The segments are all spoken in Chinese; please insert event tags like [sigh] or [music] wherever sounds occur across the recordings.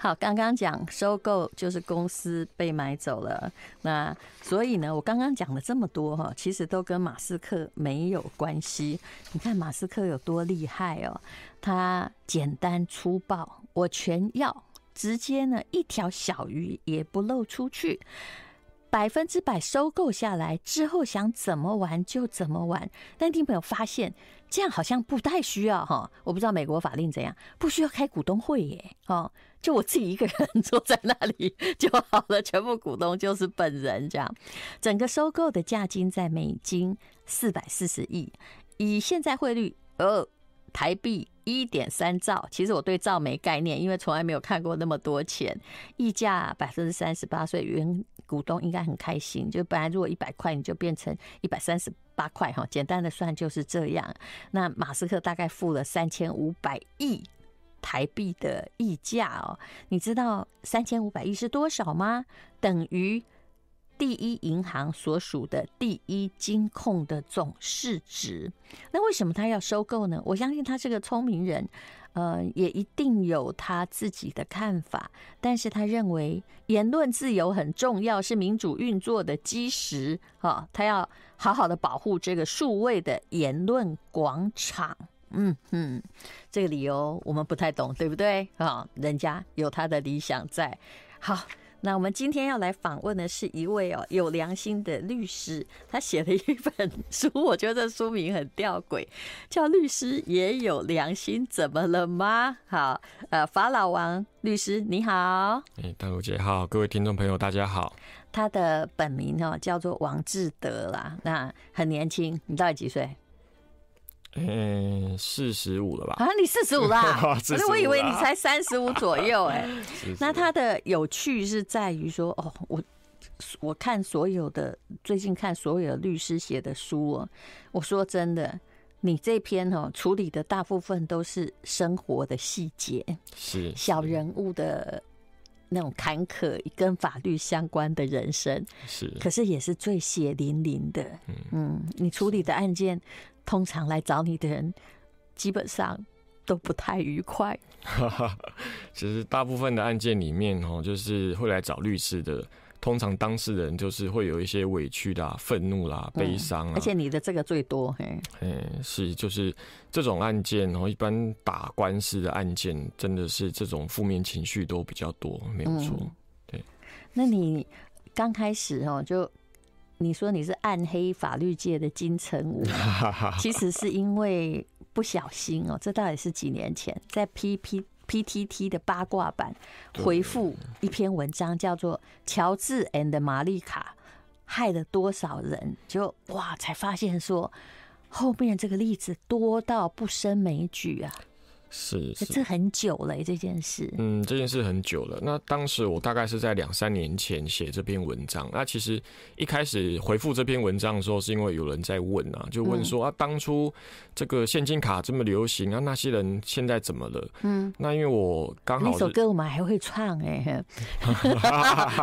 好，刚刚讲收购就是公司被买走了，那所以呢，我刚刚讲了这么多哈，其实都跟马斯克没有关系。你看马斯克有多厉害哦，他简单粗暴，我全要，直接呢一条小鱼也不漏出去。百分之百收购下来之后，想怎么玩就怎么玩。但听朋友发现，这样好像不太需要哈。我不知道美国法令怎样，不需要开股东会耶。哦，就我自己一个人 [laughs] 坐在那里就好了，全部股东就是本人这样。整个收购的价金在美金四百四十亿，以现在汇率呃台币一点三兆。其实我对兆没概念，因为从来没有看过那么多钱。溢价百分之三十八，所以原。股东应该很开心，就本来如果一百块，你就变成一百三十八块哈。简单的算就是这样。那马斯克大概付了三千五百亿台币的溢价哦。你知道三千五百亿是多少吗？等于第一银行所属的第一金控的总市值。那为什么他要收购呢？我相信他是个聪明人。呃，也一定有他自己的看法，但是他认为言论自由很重要，是民主运作的基石。哈，他要好好的保护这个数位的言论广场。嗯嗯，这个理由我们不太懂，对不对？啊，人家有他的理想在。好。那我们今天要来访问的是一位哦有良心的律师，他写了一本书，我觉得书名很吊诡，叫《律师也有良心，怎么了吗？》好，呃，法老王律师你好，哎，大陆姐好，各位听众朋友大家好。他的本名哦叫做王志德啦，那很年轻，你到底几岁？嗯，四十五了吧？啊，[laughs] 你四十五啦？可是我以为你才三十五左右哎。那它的有趣是在于说，哦，我我看所有的最近看所有的律师写的书哦，我说真的，你这篇哦处理的大部分都是生活的细节，是小人物的那种坎坷跟法律相关的人生，是，可是也是最血淋淋的。嗯，你处理的案件。通常来找你的人，基本上都不太愉快。其实大部分的案件里面，哦，就是会来找律师的，通常当事人就是会有一些委屈啦、愤怒啦、悲伤啊。而且你的这个最多，嘿，嗯，是就是这种案件，然后一般打官司的案件，真的是这种负面情绪都比较多，没有错。对，那你刚开始哦就。你说你是暗黑法律界的金城武，[laughs] 其实是因为不小心哦。这到底是几年前在 P P P T T 的八卦版回复一篇文章，叫做《乔治 and 玛丽卡害了多少人》，就哇才发现说后面这个例子多到不胜枚举啊。是，是，这很久了这件事。嗯，这件事很久了。那当时我大概是在两三年前写这篇文章。那其实一开始回复这篇文章的时候，是因为有人在问啊，就问说啊，当初这个现金卡这么流行啊，那些人现在怎么了？嗯，那因为我刚好那首歌我们还会唱哎、欸，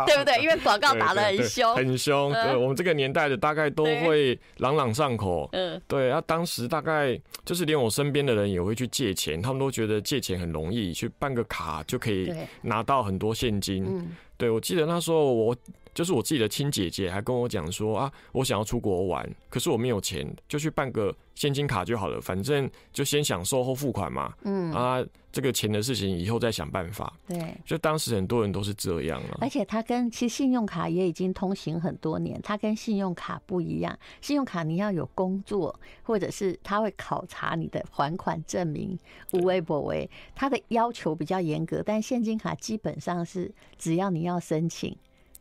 对不对？因为广告打的很凶，很凶。对，我们这个年代的大概都会朗朗上口。嗯，对。啊，当时大概就是连我身边的人也会去借钱，他们。都觉得借钱很容易，去办个卡就可以拿到很多现金。对，我记得那时候我就是我自己的亲姐姐还跟我讲说啊，我想要出国玩，可是我没有钱，就去办个现金卡就好了，反正就先享受后付款嘛。嗯啊，这个钱的事情以后再想办法。对，就当时很多人都是这样啊。而且他跟其实信用卡也已经通行很多年，他跟信用卡不一样。信用卡你要有工作，或者是他会考察你的还款证明，无微不为，他的要求比较严格。但现金卡基本上是只要你。要申请，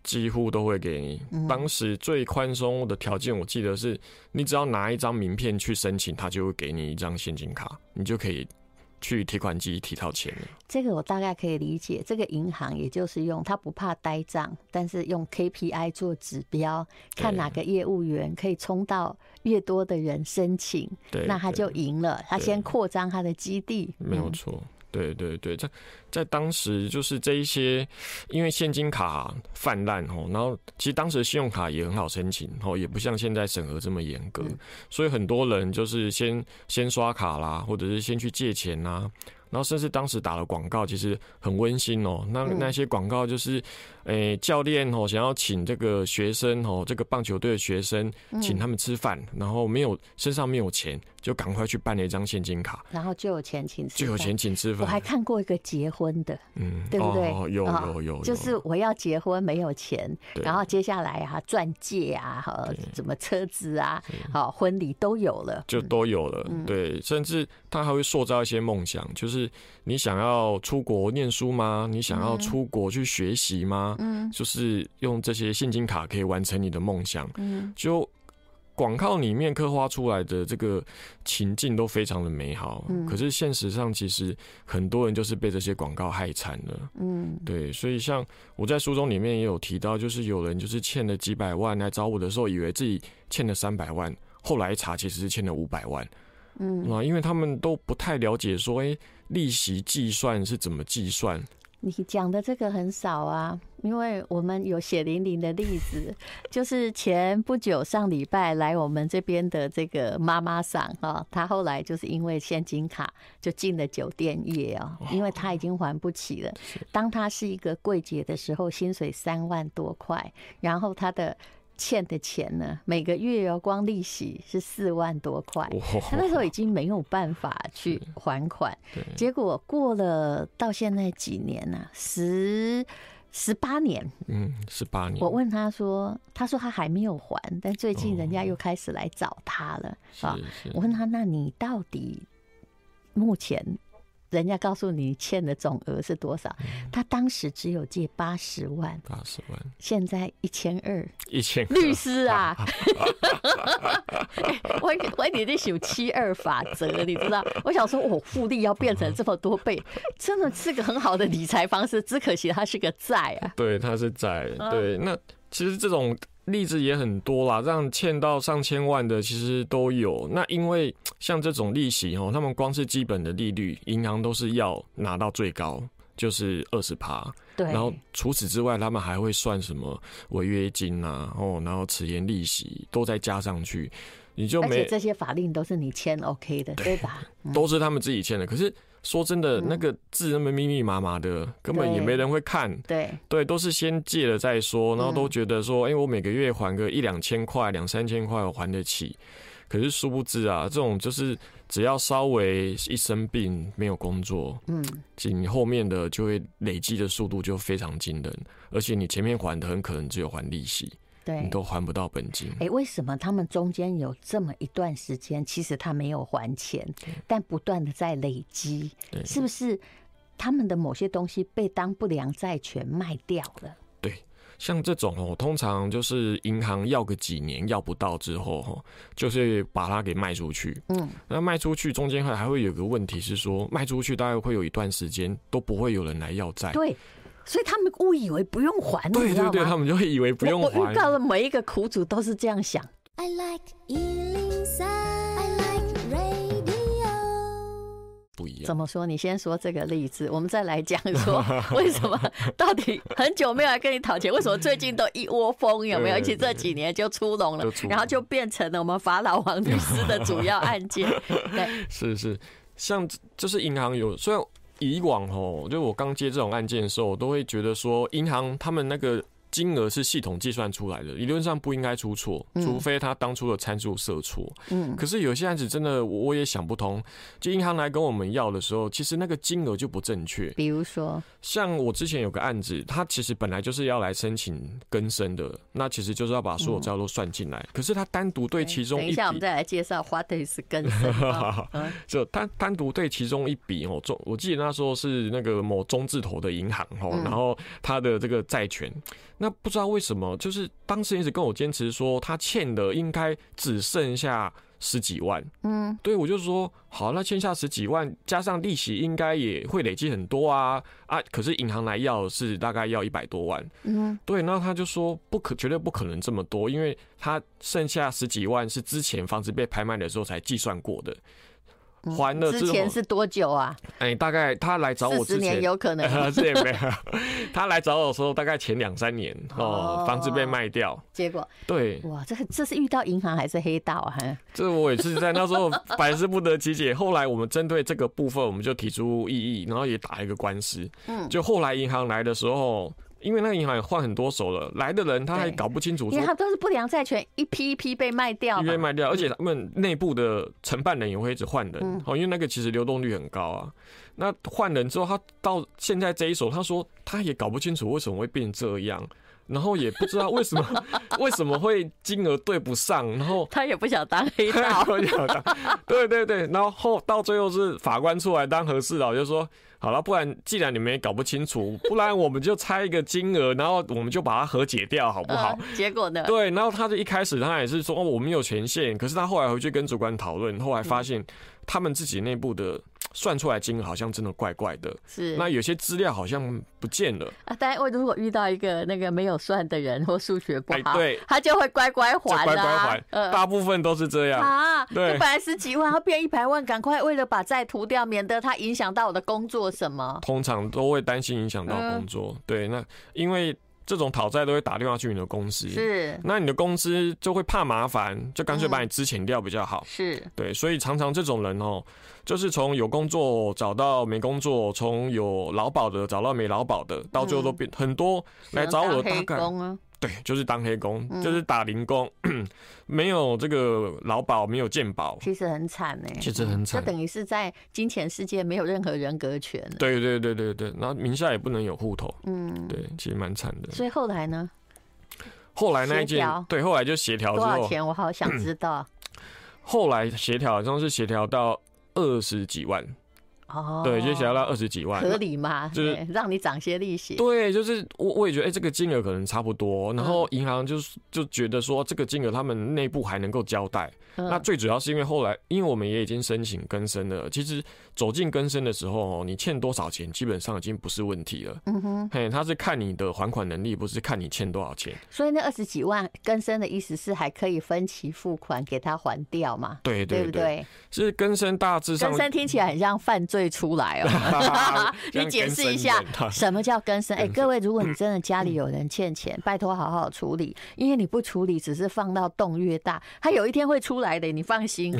几乎都会给你。当时最宽松的条件，我记得是你只要拿一张名片去申请，他就会给你一张现金卡，你就可以去提款机提到钱了。这个我大概可以理解。这个银行也就是用他不怕呆账，但是用 KPI 做指标，看哪个业务员可以冲到越多的人申请，那他就赢了。他先扩张他的基地，没有错。对对对，在在当时就是这一些，因为现金卡泛滥哦，然后其实当时信用卡也很好申请哦，也不像现在审核这么严格，所以很多人就是先先刷卡啦，或者是先去借钱呐。然后甚至当时打了广告其实很温馨哦。那那些广告就是，诶、欸，教练哦想要请这个学生哦，这个棒球队的学生请他们吃饭，然后没有身上没有钱，就赶快去办了一张现金卡，然后就有钱请吃，就有钱请吃饭。我还看过一个结婚的，嗯，对不对？哦、有有有，有，就是我要结婚没有钱，然后接下来啊，钻戒啊，哈，什么车子啊，好，婚礼都有了，就都有了，对，甚至他还会塑造一些梦想，就是你想要出国念书吗？你想要出国去学习吗？嗯，就是用这些现金卡可以完成你的梦想，嗯，就。广告里面刻画出来的这个情境都非常的美好，嗯，可是现实上其实很多人就是被这些广告害惨了，嗯，对，所以像我在书中里面也有提到，就是有人就是欠了几百万来找我的时候，以为自己欠了三百万，后来一查其实是欠了五百万，嗯，啊，因为他们都不太了解说，哎，利息计算是怎么计算。你讲的这个很少啊，因为我们有血淋淋的例子，[laughs] 就是前不久上礼拜来我们这边的这个妈妈桑哈，她后来就是因为现金卡就进了酒店业哦，因为她已经还不起了。当她是一个柜姐的时候，薪水三万多块，然后她的。欠的钱呢？每个月哦，光利息是四万多块。他那时候已经没有办法去还款，结果过了到现在几年呢？十十八年，嗯，十八年。我问他说，他说他还没有还，但最近人家又开始来找他了啊。我问他，那你到底目前？人家告诉你欠的总额是多少？他当时只有借八十万，八十万，现在一千二，一千律师啊！[laughs] 我我你在有七二法则，你知道？我想说，我复利要变成这么多倍，真的是个很好的理财方式。只可惜它是个债啊。对，它是债。对，那其实这种。例子也很多啦，让欠到上千万的其实都有。那因为 [tsk] 像这种利息哦，他们光是基本的利率，银行都是要拿到最高，就是二十趴。对。然后除此之外，他们还会算什么违约金啊，哦，然后迟延利息都再加上去，你就没。而且这些法令都是你签 OK 的，对吧？[laughs] 都是他们自己签的。可是。说真的，那个字那么密密麻麻的，根本也没人会看。对对，都是先借了再说，然后都觉得说，哎，我每个月还个一两千块、两三千块，我还得起。可是殊不知啊，这种就是只要稍微一生病没有工作，嗯，你后面的就会累积的速度就非常惊人，而且你前面还的很可能只有还利息。对，你都还不到本金。哎，为什么他们中间有这么一段时间，其实他没有还钱，但不断的在累积？是不是他们的某些东西被当不良债权卖掉了？对，像这种哦，通常就是银行要个几年要不到之后，哈，就是把它给卖出去。嗯，那卖出去中间还还会有个问题是说，卖出去大概会有一段时间都不会有人来要债。对。所以他们误以为不用还，对对对，他们就会以为不用还。我遇到了每一个苦主都是这样想。I like 103，I like radio 不一样。怎么说？你先说这个例子，我们再来讲说 [laughs] 为什么到底很久没有来跟你讨钱，为什么最近都一窝蜂？有没有？而且这几年就出笼了，然后就变成了我们法老王律师的主要案件。[laughs] 对，是是，像就是银行有虽然。以往哦，就我刚接这种案件的时候，我都会觉得说，银行他们那个。金额是系统计算出来的，理论上不应该出错，除非他当初的参数设错。嗯，可是有些案子真的我也想不通，就银行来跟我们要的时候，其实那个金额就不正确。比如说，像我之前有个案子，他其实本来就是要来申请更生的，那其实就是要把所有资料都算进来，可是他单独对其中一笔，等一下我们再来介绍 what is 更生。就 [laughs] 单 [laughs] 单独对其中一笔哦，中我记得那时候是那个某中字头的银行哦，然后他的这个债权。那不知道为什么，就是当事人一直跟我坚持说他欠的应该只剩下十几万。嗯，对，我就说好，那欠下十几万加上利息，应该也会累积很多啊啊！可是银行来要是大概要一百多万。嗯，对，那他就说不可，绝对不可能这么多，因为他剩下十几万是之前房子被拍卖的时候才计算过的。还了之前是多久啊？哎，大概他来找我之前有可能，[laughs] 这也没有。他来找我的时候，大概前两三年哦，房子被卖掉，结果对，哇，这这是遇到银行还是黑道啊？[laughs] 这我也是在那时候百思不得其解。后来我们针对这个部分，我们就提出异议，然后也打一个官司。嗯，就后来银行来的时候。因为那个银行也换很多手了，来的人他还搞不清楚，因为他都是不良债权，一批一批被卖掉，一批卖掉，而且他们内部的承办人也会一直换人，哦，因为那个其实流动率很高啊。那换人之后，他到现在这一手，他说他也搞不清楚为什么会变这样。然后也不知道为什么 [laughs] 为什么会金额对不上，然后他也不想当黑道，[laughs] 不想当，对对对，然后到最后是法官出来当和事佬，就说好了，不然既然你们也搞不清楚，不然我们就猜一个金额，然后我们就把它和解掉，好不好？[laughs] 结果呢？对，然后他就一开始他也是说哦，我们有权限，可是他后来回去跟主管讨论，后来发现他们自己内部的。算出来金额好像真的怪怪的，是那有些资料好像不见了啊。但我如果遇到一个那个没有算的人或数学不好，对，他就会乖乖还，乖乖还。呃，大部分都是这样啊。对，本来十几万，他变一百万，赶快为了把债涂掉，免得他影响到我的工作什么。通常都会担心影响到工作，对，那因为。这种讨债都会打电话去你的公司，是，那你的公司就会怕麻烦，就干脆把你支遣掉比较好，是。对，所以常常这种人哦，就是从有工作找到没工作，从有劳保的找到没劳保的，到最后都变很多来找我大概。对，就是当黑工，嗯、就是打零工，[clears throat] 没有这个劳保，没有健保，其实很惨呢。其实很惨，就等于是在金钱世界没有任何人格权。对对对对对，然后名下也不能有户头。嗯，对，其实蛮惨的。所以后来呢？后来那一件，对，后来就协调多少钱？我好想知道。[clears throat] 后来协调好像是协调到二十几万。哦，对，就想要到二十几万，合理吗？[laughs] 就是让你涨些利息。对，就是我我也觉得，哎，这个金额可能差不多。然后银行就是就觉得说，这个金额他们内部还能够交代。那最主要是因为后来，因为我们也已经申请更生了。其实走进更生的时候，你欠多少钱，基本上已经不是问题了。嗯哼，嘿，他是看你的还款能力，不是看你欠多少钱。所以那二十几万更生的意思是还可以分期付款给他还掉嘛？对对对，对，是更生大致上。更生听起来很像犯罪。出来哦，[laughs] [laughs] 你解释一下什么叫更生？哎，各位，如果你真的家里有人欠钱，拜托好好处理，因为你不处理，只是放到洞越大，他有一天会出来的，你放心。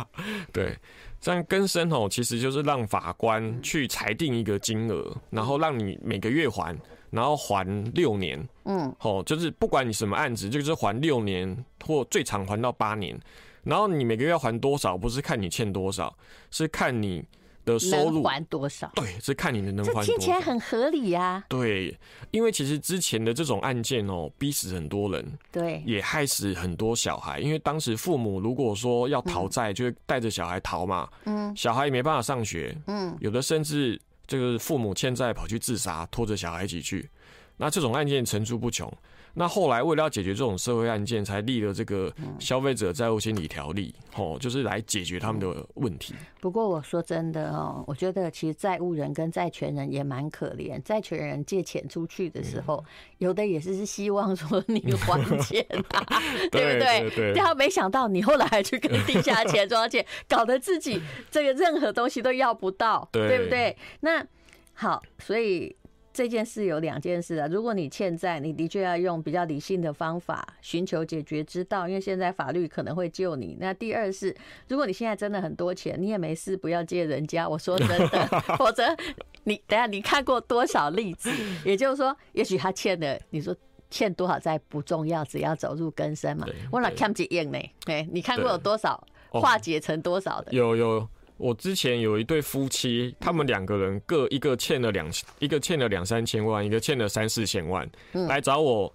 [laughs] 对，像更生哦，其实就是让法官去裁定一个金额，然后让你每个月还，然后还六年。嗯，哦，就是不管你什么案子，就是还六年或最长还到八年，然后你每个月要还多少，不是看你欠多少，是看你。的收入还多少？对，是看你能能还多少。这听起来很合理呀。对，因为其实之前的这种案件哦，逼死很多人，对，也害死很多小孩。因为当时父母如果说要逃债，就会带着小孩逃嘛。嗯，小孩也没办法上学。嗯，有的甚至这个父母欠债跑去自杀，拖着小孩一起去。那这种案件层出不穷。那后来为了要解决这种社会案件，才立了这个消费者债务心理条例，哦，就是来解决他们的问题。不过我说真的哦，我觉得其实债务人跟债权人也蛮可怜。债权人借钱出去的时候，有的也是是希望说你还钱啊，[laughs] 对不对？对。他没想到你后来还去跟地下钱庄借，搞得自己这个任何东西都要不到，对不对？那好，所以。这件事有两件事啊，如果你欠债，你的确要用比较理性的方法寻求解决之道，因为现在法律可能会救你。那第二是，如果你现在真的很多钱，你也没事，不要借人家。我说真的，[laughs] 否则你等下你看过多少例子？也就是说，也许他欠的，你说欠多少债不重要，只要走入更深嘛。我那看不见呢？哎，你看过有多少化解成多少的？有有。我之前有一对夫妻，他们两个人各一个欠了两，一个欠了两三千万，一个欠了三四千万，来找我。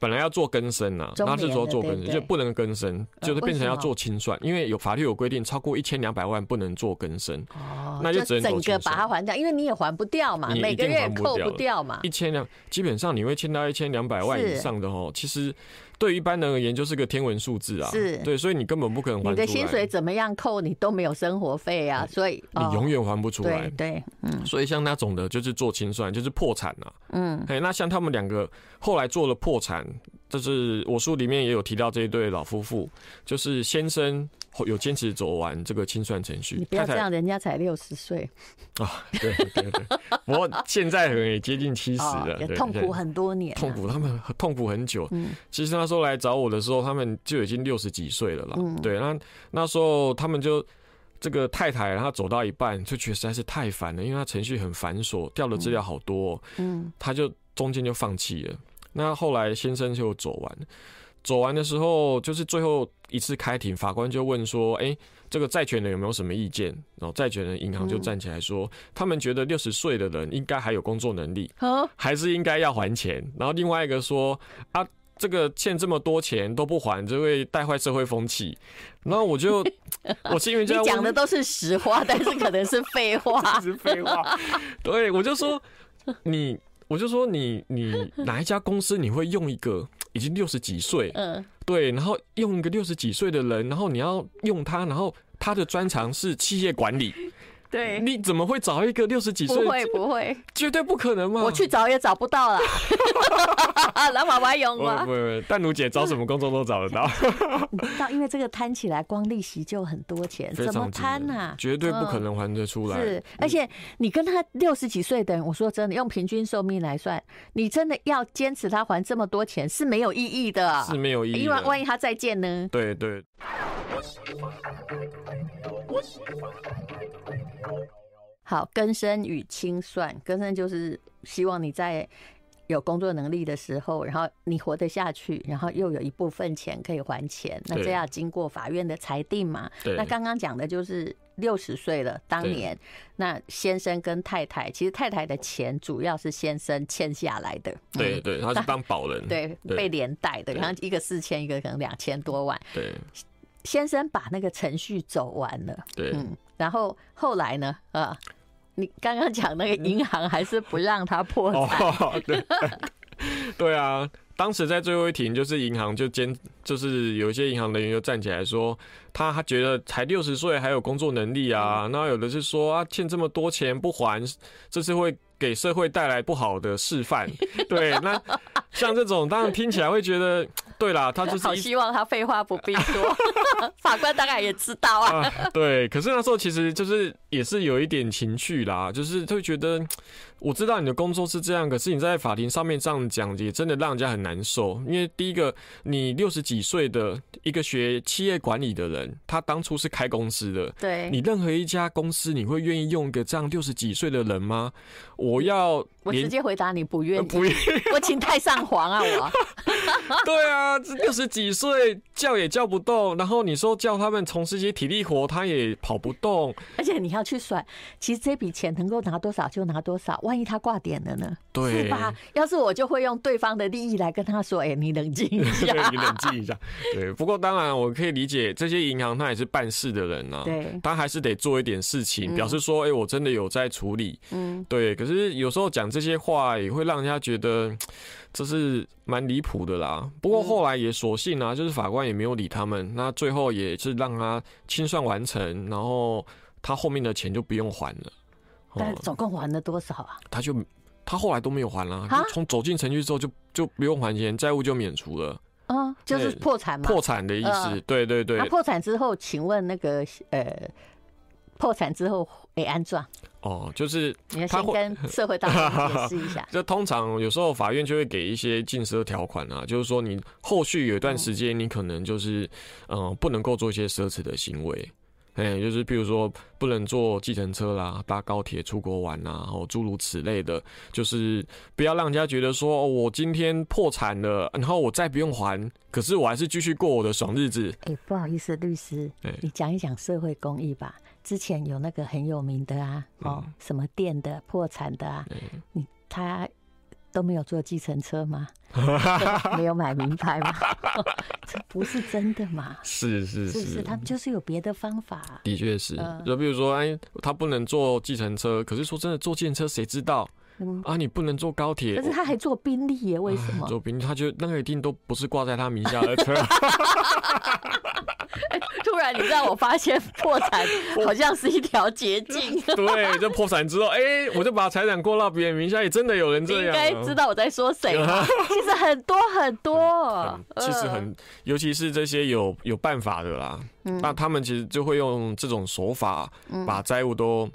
本来要做更生呐，那这时候做更生就不能更生，就是变成要做清算，因为有法律有规定，超过一千两百万不能做更生。哦，那就只能整个把它还掉，因为你也还不掉嘛，每个月扣不掉嘛。一千两，基本上你会欠到一千两百万以上的哦，其实。对一般人而言，就是个天文数字啊。是，对，所以你根本不可能还。你的薪水怎么样扣，你都没有生活费啊，所以你永远还不出来。对，嗯。所以像那种的，就是做清算，就是破产了。嗯。哎，那像他们两个后来做了破产，就是我书里面也有提到这一对老夫妇，就是先生有坚持走完这个清算程序。你不要这样，人家才六十岁 [laughs] 啊！对对对，不过现在可能也接近七十了，也痛苦很多年，痛苦他们痛苦很久。嗯，其实那时候来找我的时候，他们就已经六十几岁了啦。嗯，对，那那时候他们就这个太太，她走到一半就觉得实在是太烦了，因为她程序很繁琐，调的资料好多，嗯，她就中间就放弃了。那后来先生就走完，走完的时候就是最后一次开庭，法官就问说：“哎，这个债权人有没有什么意见？”然后债权人银行就站起来说：“他们觉得六十岁的人应该还有工作能力，还是应该要还钱。”然后另外一个说：“啊，这个欠这么多钱都不还，就会带坏社会风气。”然后我就 [laughs] 我心里就讲的都是实话，但是可能是废话，[laughs] 是废话。对，我就说你。我就说你你 [laughs] 哪一家公司你会用一个已经六十几岁，嗯，对，然后用一个六十几岁的人，然后你要用他，然后他的专长是企业管理。对，你怎么会找一个六十几岁？不会不会，绝对不可能嘛！我去找也找不到了，老马妈用吗？不不不，淡如姐找什么工作都找得到。你知道，因为这个摊起来光利息就很多钱，怎么摊呢？绝对不可能还得出来。是，而且你跟他六十几岁的人，我说真的，用平均寿命来算，你真的要坚持他还这么多钱是没有意义的，是没有意义。因为万一他再见呢？对对。好，更生与清算，更生就是希望你在有工作能力的时候，然后你活得下去，然后又有一部分钱可以还钱，那这要经过法院的裁定嘛？那刚刚讲的就是六十岁了，当年那先生跟太太，其实太太的钱主要是先生欠下来的，对对，他是当保人，[laughs] 对，被连带的，然后一个四千，一个可能两千多万，对，先生把那个程序走完了，对，嗯，然后后来呢，啊。你刚刚讲那个银行还是不让他破产？对，[laughs] 对啊，当时在最后一庭，就是银行就坚，就是有一些银行人员就站起来说，他他觉得才六十岁还有工作能力啊，那有的是说啊，欠这么多钱不还，这是会给社会带来不好的示范。[laughs] 对，那像这种当然听起来会觉得。[tsk] 对啦，他就是好希望他废话不必说，[laughs] 法官大概也知道啊，啊。对，可是那时候其实就是也是有一点情绪啦，就是会觉得 [tsk] 我知道你的工作是这样，可是你在法庭上面这样讲，也真的让人家很难受。因为第一个，你六十几岁的一个学企业管理的人，他当初是开公司的，对，你任何一家公司，你会愿意用一个这样六十几岁的人吗？我要我直接回答你不愿意，不愿意，[laughs] 我请太上皇啊，我。[laughs] 对啊，这六十几岁叫也叫不动，然后你说叫他们从事一些体力活，他也跑不动。而且你要去算，其实这笔钱能够拿多少就拿多少，万一他挂点了呢？对，是吧？要是我就会用对方的利益来跟他说：“哎，你冷静一下，[laughs] 你冷静一下。”对，不过当然我可以理解这些银行他也是办事的人啊，对，他还是得做一点事情，表示说：“哎，我真的有在处理。”嗯，对。可是有时候讲这些话也会让人家觉得。这是蛮离谱的啦，不过后来也索性啊，就是法官也没有理他们，那最后也是让他清算完成，然后他后面的钱就不用还了。但总共还了多少啊？他就他后来都没有还了，就从走进程序之后就就不用还钱，债务就免除了。嗯，就是破产嘛，破产的意思。对对对。那破产之后，请问那个呃。破产之后会安状哦，就是你要先跟社会大众解释一下。[laughs] 就通常有时候法院就会给一些禁奢条款啊，就是说你后续有一段时间，你可能就是嗯不能够做一些奢侈的行为，哎，就是比如说不能坐计程车啦、搭高铁出国玩啊，然后诸如此类的，就是不要让人家觉得说我今天破产了，然后我再不用还，可是我还是继续过我的爽日子。哎，不好意思，律师，你讲一讲社会公益吧。之前有那个很有名的啊，哦，什么店的破产的啊，你他都没有坐计程车吗？[laughs] 没有买名牌吗？[laughs] 这不是真的嘛？是是是，是他们就是有别的方法。的确是，就比如说，哎，他不能坐计程车，可是说真的，坐计程车谁知道？嗯、啊，你不能坐高铁。可是他还坐宾利耶？为什么？坐宾利，他就那个一定都不是挂在他名下的车。[laughs] 突然，你让我发现破产 [laughs] 好像是一条捷径。对，就破产之后，哎、欸，我就把财产过到别人名下，也真的有人这样。应该知道我在说谁吗？[laughs] 其实很多很多，其实很，尤其是这些有有办法的啦，嗯、那他们其实就会用这种手法把债务都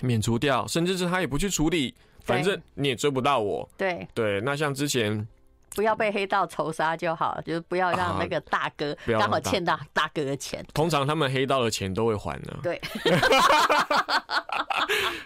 免除掉，甚至是他也不去处理，反正你也追不到我。对对，那像之前。不要被黑道仇杀就好，就是不要让那个大哥刚好欠到大哥的钱。通常他们黑道的钱都会还的。对，[laughs]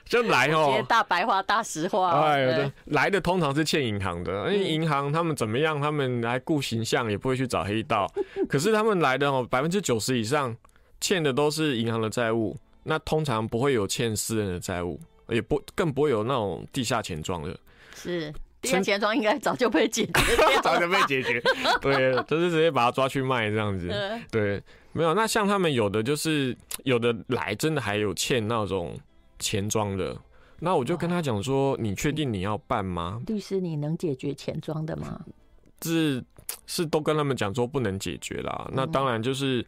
就来哦，大白话大实话。哎，来的通常是欠银行的，因为银行他们怎么样，他们来顾形象也不会去找黑道。[laughs] 可是他们来的哦，百分之九十以上欠的都是银行的债务，那通常不会有欠私人的债务，也不更不会有那种地下钱庄的。是。地下钱庄应该早就被解决，[laughs] 早就被解决。对，就是直接把他抓去卖这样子。对，没有。那像他们有的就是有的来真的还有欠那种钱庄的，那我就跟他讲说：“你确定你要办吗？”律师，你能解决钱庄的吗？是是，都跟他们讲说不能解决啦。那当然就是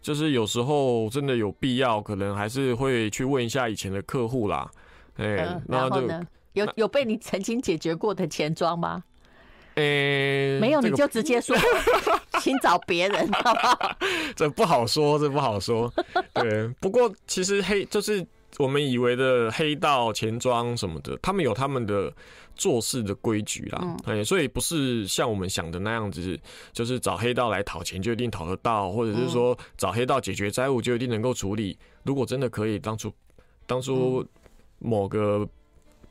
就是有时候真的有必要，可能还是会去问一下以前的客户啦。哎，然后呢？有有被你曾经解决过的钱庄吗？诶、欸，没有，你就直接说，[laughs] 请找别人，好不好？[laughs] 这不好说，这不好说。对，不过其实黑就是我们以为的黑道钱庄什么的，他们有他们的做事的规矩啦。哎、嗯，所以不是像我们想的那样子，就是找黑道来讨钱就一定讨得到，或者是说找黑道解决债务就一定能够处理。如果真的可以，当初当初某个。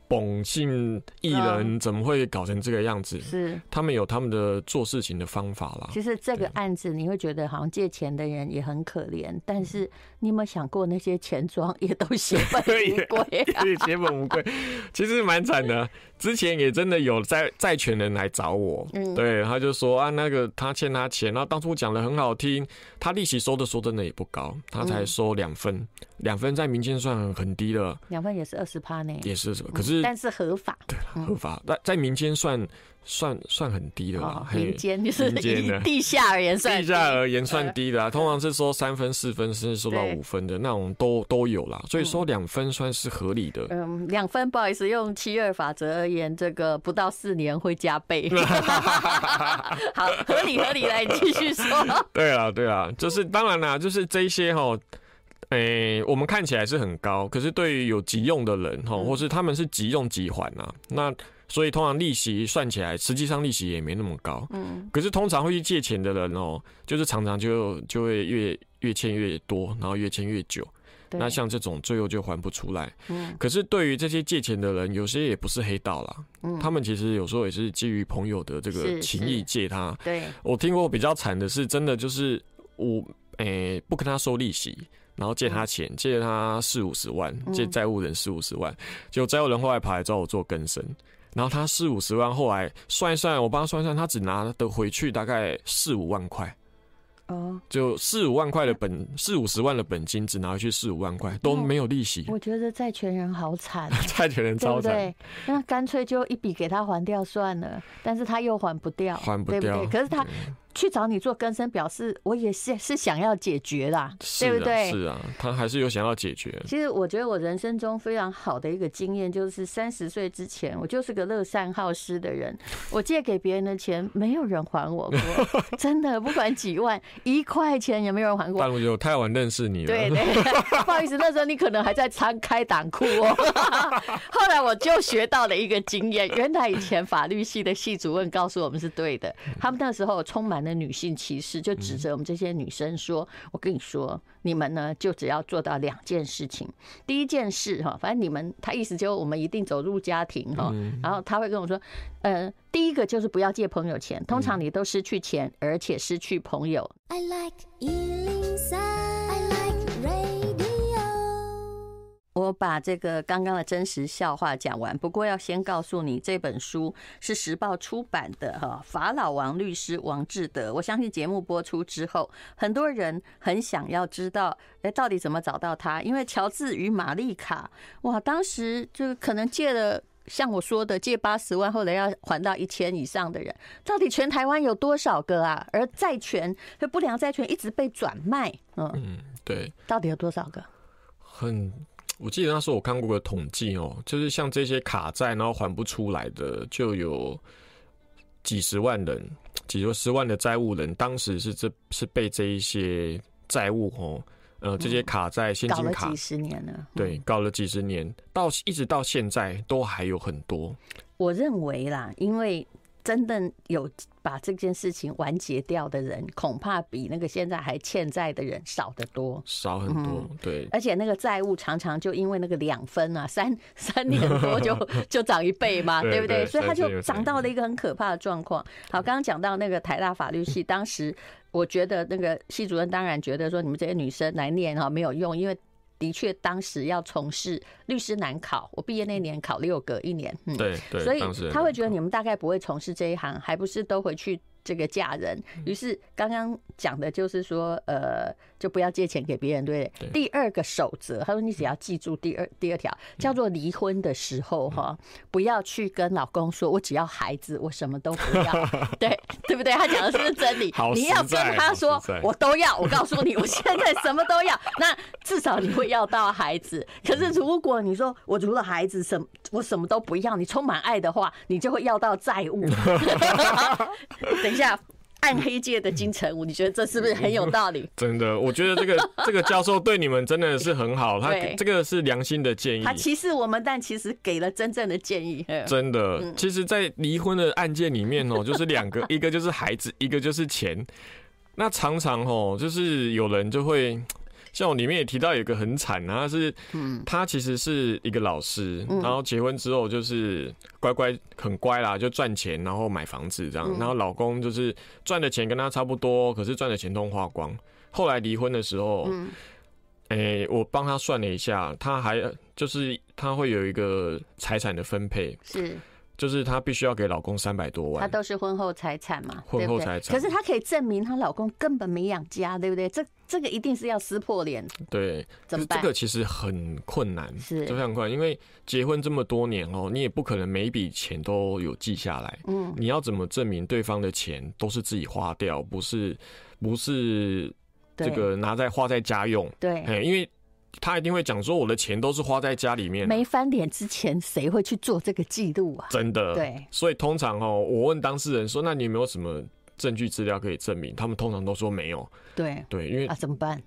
捧性艺人怎么会搞成这个样子？是他们有他们的做事情的方法啦。其实这个案子你会觉得好像借钱的人也很可怜，但是你有没有想过那些钱庄也都血本无归？[laughs] 对，血本无归，其实蛮惨的。之前也真的有债债权人来找我，对，他就说啊，那个他欠他钱，然后当初讲的很好听，他利息收的说真的也不高，他才收两分，两分在民间算很低了，两分也是二十趴呢，也是，可是。但是合法，对，合法。在在民间算算算很低的啦，民间就是以地下而言算，地下而言算低的啦。通常是说三分、四分，甚至说到五分的那种都都有啦。所以说两分算是合理的。嗯，两分不好意思，用七二法则而言，这个不到四年会加倍。[laughs] [laughs] 好，合理合理，来继续说。[laughs] 对啊，对啊，就是当然啦，就是这一些哈。诶、欸，我们看起来是很高，可是对于有急用的人哈，或是他们是急用急还呐，那所以通常利息算起来，实际上利息也没那么高。嗯，可是通常会去借钱的人哦，就是常常就就会越越欠越多，然后越欠越久。那像这种最后就还不出来。嗯，可是对于这些借钱的人，有些也不是黑道啦，嗯，他们其实有时候也是基于朋友的这个情谊借他。对，我听过比较惨的是，真的就是我诶、欸、不跟他收利息。然后借他钱，借他四五十万，借债务人四五十万，结果债务人后来跑来找我做更生，然后他四五十万后来算一算，我帮他算一算，他只拿得回去大概四五万块。哦，就四五万块的本，四五十万的本金只拿回去四五万块，都没有利息。我觉得债权人好惨，[laughs] 债权人超惨。对，那干脆就一笔给他还掉算了，但是他又还不掉，还不掉。对不对？可是他。去找你做更生，表示我也是 [laughs] 是想要解决啦，对不对？是啊，他还是有想要解决。其实我觉得我人生中非常好的一个经验，就是三十岁之前，我就是个乐善好施的人。[laughs] 我借给别人的钱，没有人还我过，[laughs] 真的，不管几万，一块钱也没有人还过。但我就太晚认识你了。对对，不好意思，那时候你可能还在仓开党库哦。后来我就学到了一个经验，原来以前法律系的系主任告诉我们是对的，他们那时候充满。那女性歧视就指责我们这些女生说：“我跟你说，你们呢就只要做到两件事情。第一件事哈，反正你们他意思就是我们一定走入家庭哈。然后他会跟我说，呃，第一个就是不要借朋友钱，通常你都失去钱，而且失去朋友。” I like 我把这个刚刚的真实笑话讲完，不过要先告诉你，这本书是时报出版的哈。法老王律师王志德，我相信节目播出之后，很多人很想要知道，哎，到底怎么找到他？因为乔治与玛丽卡，哇，当时就可能借了像我说的借八十万，后来要还到一千以上的人，到底全台湾有多少个啊？而债权和不良债权一直被转卖，嗯嗯，对，到底有多少个？很，我记得那时候我看过个统计哦，就是像这些卡债然后还不出来的，就有几十万人，几十万的债务人，当时是这是被这一些债务哦。呃，这些卡债现金卡，搞了几十年了，对，搞了几十年，到一直到现在都还有很多。我认为啦，因为真的有把这件事情完结掉的人，恐怕比那个现在还欠债的人少得多，少很多。对，而且那个债务常常就因为那个两分啊，三 [laughs] 三年多就 [laughs] 就涨一倍嘛，对不对？所以他就涨到了一个很可怕的状况。好，刚刚讲到那个台大法律系，当时。我觉得那个系主任当然觉得说，你们这些女生来念哈没有用，因为的确当时要从事律师难考，我毕业那年考六个一年，嗯，对对，所以他会觉得你们大概不会从事这一行，还不是都回去。这个嫁人，于是刚刚讲的就是说，呃，就不要借钱给别人，对不对？第二个守则，他说你只要记住第二第二条，叫做离婚的时候哈，不要去跟老公说，我只要孩子，我什么都不要，[laughs] 对对不对？他讲的是不是真理？你要跟他说，我都要。我告诉你，我现在什么都要，[laughs] 那至少你会要到孩子。可是如果你说我除了孩子什么我什么都不要，你充满爱的话，你就会要到债务。[laughs] 等一下，暗黑界的金城武，你觉得这是不是很有道理？[laughs] 真的，我觉得这个 [laughs] 这个教授对你们真的是很好，他这个是良心的建议。他歧视我们，但其实给了真正的建议。[laughs] 真的，其实，在离婚的案件里面哦，就是两个，一个就是孩子，一个就是钱。那常常哦，就是有人就会。像我里面也提到有一个很惨，他是，他其实是一个老师，然后结婚之后就是乖乖很乖啦，就赚钱，然后买房子这样，然后老公就是赚的钱跟他差不多，可是赚的钱都花光。后来离婚的时候，哎，我帮他算了一下，他还就是他会有一个财产的分配是。就是她必须要给老公三百多万，她都是婚后财产嘛，婚后财产。可是她可以证明她老公根本没养家，对不对？这这个一定是要撕破脸。对，怎么办？这个其实很困难，是就非常困难，因为结婚这么多年哦，你也不可能每一笔钱都有记下来。嗯，你要怎么证明对方的钱都是自己花掉，不是不是这个拿在花在家用？对，因为。他一定会讲说，我的钱都是花在家里面。没翻脸之前，谁会去做这个记录啊？真的。对。所以通常哦，我问当事人说：“那你有没有什么证据资料可以证明？”他们通常都说没有。对对，因为啊，怎么办？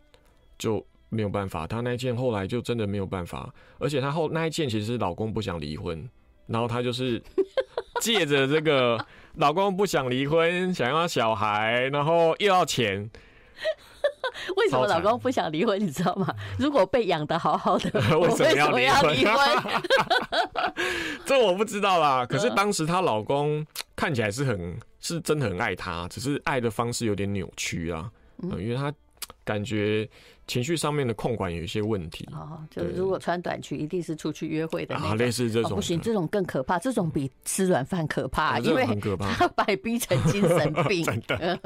就没有办法。他那一件后来就真的没有办法，而且他后那一件其实是老公不想离婚，然后他就是 [laughs] 借着这个老公不想离婚，想要小孩，然后又要钱。为什么老公不想离婚？你知道吗？如果被养得好好的，[laughs] 为什么要离婚？[laughs] 这我不知道啦。可是当时她老公看起来是很，是真的很爱他，只是爱的方式有点扭曲啊。嗯，因为他感觉。情绪上面的控管有一些问题哦，就如果穿短裙，一定是出去约会的那种，类似这种。不行，这种更可怕，这种比吃软饭可怕，因为很可怕，他把你逼成精神病。[laughs] 真的。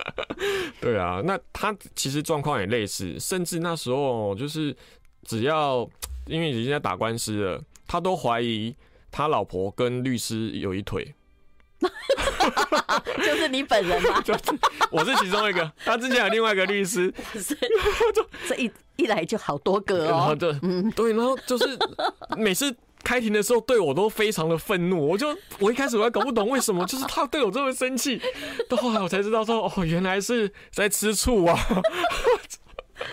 [laughs] 对啊，那他其实状况也类似，甚至那时候就是只要因为已经在打官司了，他都怀疑他老婆跟律师有一腿。[laughs] 就是你本人吗？[laughs] 就是我是其中一个，他之前有另外一个律师，[laughs] 是这一一来就好多个哦。对，嗯，对，然后就是每次开庭的时候对我都非常的愤怒，我就我一开始我还搞不懂为什么，就是他对我这么生气，到后来我才知道说哦，原来是在吃醋啊。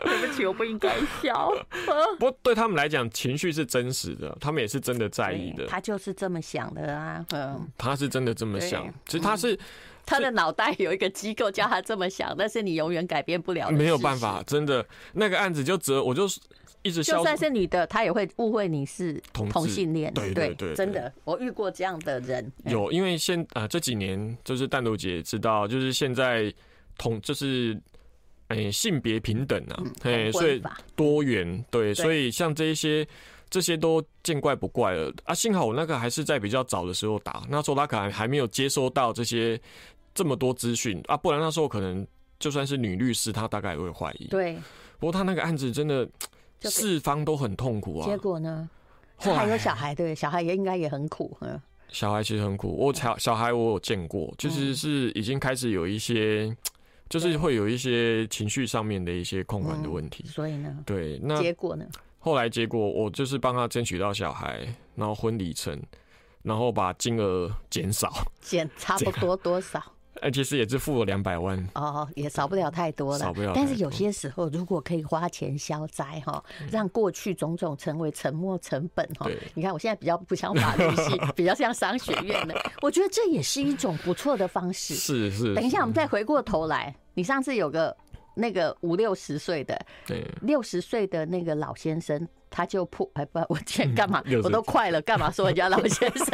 对不起，我不应该笑。[laughs] 不过对他们来讲，情绪是真实的，他们也是真的在意的。他就是这么想的啊，嗯，他是真的这么想。其实他是他的脑袋有一个机构叫他这么想，但是你永远改变不了。没有办法，真的那个案子就折，我就一直笑。就算是女的，她也会误会你是同性恋。对对对，真的，我遇过这样的人。有，因为现啊这几年就是淡如姐知道，就是现在同就是。哎、欸，性别平等啊，哎、嗯，所以多元，对，所以像这一些，这些都见怪不怪了啊。幸好我那个还是在比较早的时候打，那时候他可能还没有接收到这些这么多资讯啊，不然那时候可能就算是女律师，她大概也会怀疑。对，不过他那个案子真的四方都很痛苦啊。结果呢？还有小孩，对，小孩也应该也很苦，嗯。小孩其实很苦，我小小孩我有见过，就是是已经开始有一些，就是会有一些情绪上面的一些控管的问题。所以呢，对，那结果呢？后来结果我就是帮他争取到小孩，然后婚礼成，然后把金额减少，减差不多多少？哎，其实也是付了两百万哦，也少不了太多了。少不了。但是有些时候，如果可以花钱消灾哈，让过去种种成为沉没成本哈。你看，我现在比较不像法律系，[laughs] 比较像商学院的。我觉得这也是一种不错的方式。是是。等一下，我们再回过头来，你上次有个那个五六十岁的，对，六十岁的那个老先生，他就破哎不，我今天干嘛？我都快了，干嘛说人家老先生？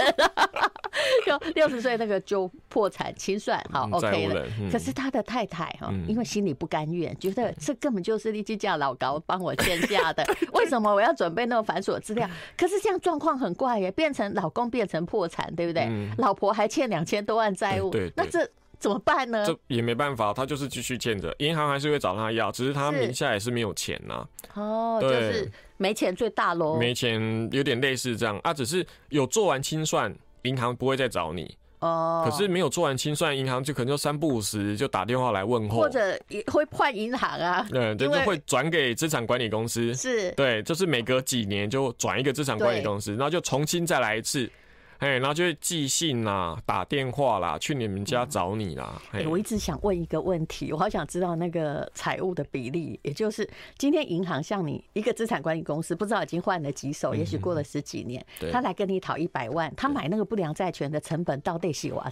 [laughs] 就六十岁那个就破产清算，好 OK 了。可是他的太太哈，因为心里不甘愿，觉得这根本就是立即叫老高帮我欠下的，[laughs] 为什么我要准备那么繁琐资料？可是这样状况很怪耶，变成老公变成破产，对不对？老婆还欠两千多万债务，那这怎么办呢？这也没办法，他就是继续欠着，银行还是会找他要，只是他名下也是没有钱呐。哦，就是没钱最大喽，没钱有点类似这样啊，只是有做完清算。银行不会再找你。哦，可是没有做完清算，银行就可能就三不五时就打电话来问候，或者也会换银行啊，对，就会转给资产管理公司，是。对，就是每隔几年就转一个资产管理公司，然后就重新再来一次。哎，然后就会寄信啦，打电话啦，去你们家找你啦。哎、嗯，我一直想问一个问题，我好想知道那个财务的比例，也就是今天银行向你一个资产管理公司，不知道已经换了几手，也许过了十几年，嗯、他来跟你讨一百万，他买那个不良债权的成本到底是多少？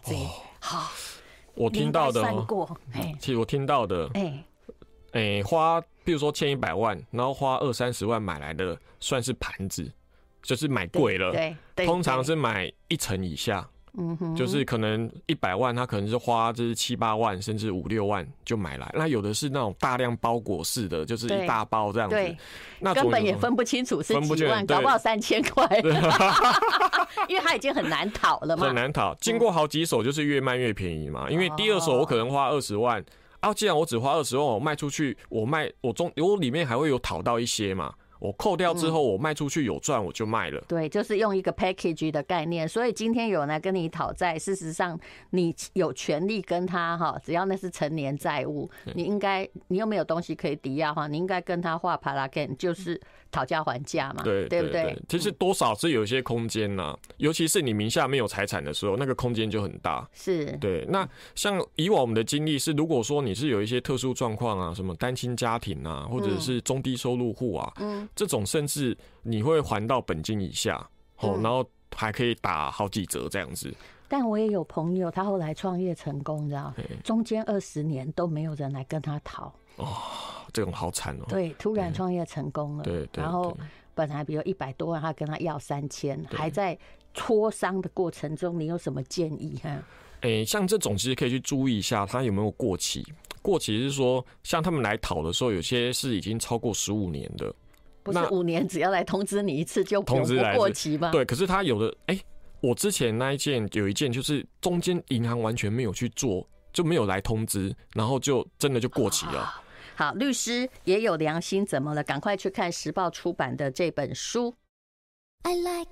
好，我听到的，哎其实我听到的，哎，哎，花，比如说欠一百万，然后花二三十万买来的，算是盘子。就是买贵了，对，通常是买一层以下，嗯哼，就是可能一百万，他可能是花就是七八万，甚至五六万就买来。那有的是那种大量包裹式的，就是一大包这样子，那根本也分不清楚是几万，搞不好三千块，[laughs] 因为他已经很难讨了嘛，很难讨。经过好几手，就是越卖越便宜嘛。因为第二手我可能花二十万，啊，既然我只花二十万，我卖出去，我卖我中我里面还会有讨到一些嘛。我扣掉之后，我卖出去有赚，我就卖了。对，就是用一个 package 的概念。所以今天有人来跟你讨债，事实上你有权利跟他哈，只要那是成年债务，你应该你又没有东西可以抵押哈，你应该跟他画 paragame，就是讨价还价嘛，对对不对？其实多少是有一些空间呐，尤其是你名下没有财产的时候，那个空间就很大。是对。那像以往我们的经历是，如果说你是有一些特殊状况啊，什么单亲家庭啊，或者是中低收入户啊，嗯。这种甚至你会还到本金以下，哦，然后还可以打好几折这样子。但我也有朋友，他后来创业成功，你知道，中间二十年都没有人来跟他讨。哦，这种好惨哦。对，突然创业成功了，对，然后本来比如一百多万，他跟他要三千，还在磋商的过程中，你有什么建议哈？哎，像这种其实可以去注意一下，他有没有过期。过期是说，像他们来讨的时候，有些是已经超过十五年的。不是五年，只要来通知你一次就通知过期吗？对，可是他有的，哎、欸，我之前那一件有一件，就是中间银行完全没有去做，就没有来通知，然后就真的就过期了。好，律师也有良心，怎么了？赶快去看时报出版的这本书。I like